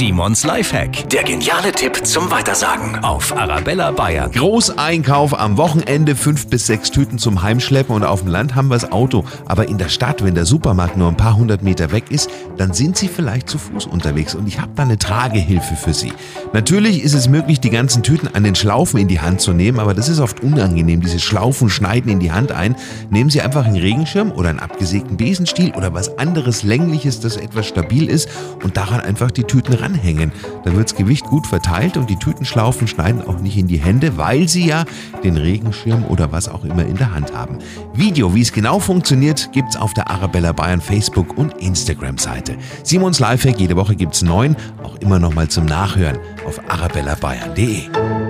Simons Lifehack. Der geniale Tipp zum Weitersagen auf Arabella Bayern. Großeinkauf am Wochenende, fünf bis sechs Tüten zum Heimschleppen und auf dem Land haben wir das Auto. Aber in der Stadt, wenn der Supermarkt nur ein paar hundert Meter weg ist, dann sind Sie vielleicht zu Fuß unterwegs und ich habe da eine Tragehilfe für Sie. Natürlich ist es möglich, die ganzen Tüten an den Schlaufen in die Hand zu nehmen, aber das ist oft unangenehm. Diese Schlaufen schneiden in die Hand ein. Nehmen Sie einfach einen Regenschirm oder einen abgesägten Besenstiel oder was anderes längliches, das etwas stabil ist und daran einfach die Tüten ranhängen. Dann wird das Gewicht gut verteilt und die Tütenschlaufen schneiden auch nicht in die Hände, weil sie ja den Regenschirm oder was auch immer in der Hand haben. Video, wie es genau funktioniert, gibt's auf der Arabella Bayern Facebook und Instagram Seite. Simons Lifehack, jede Woche gibt's neun, auch immer noch mal zum Nachhören auf arabellabayern.de.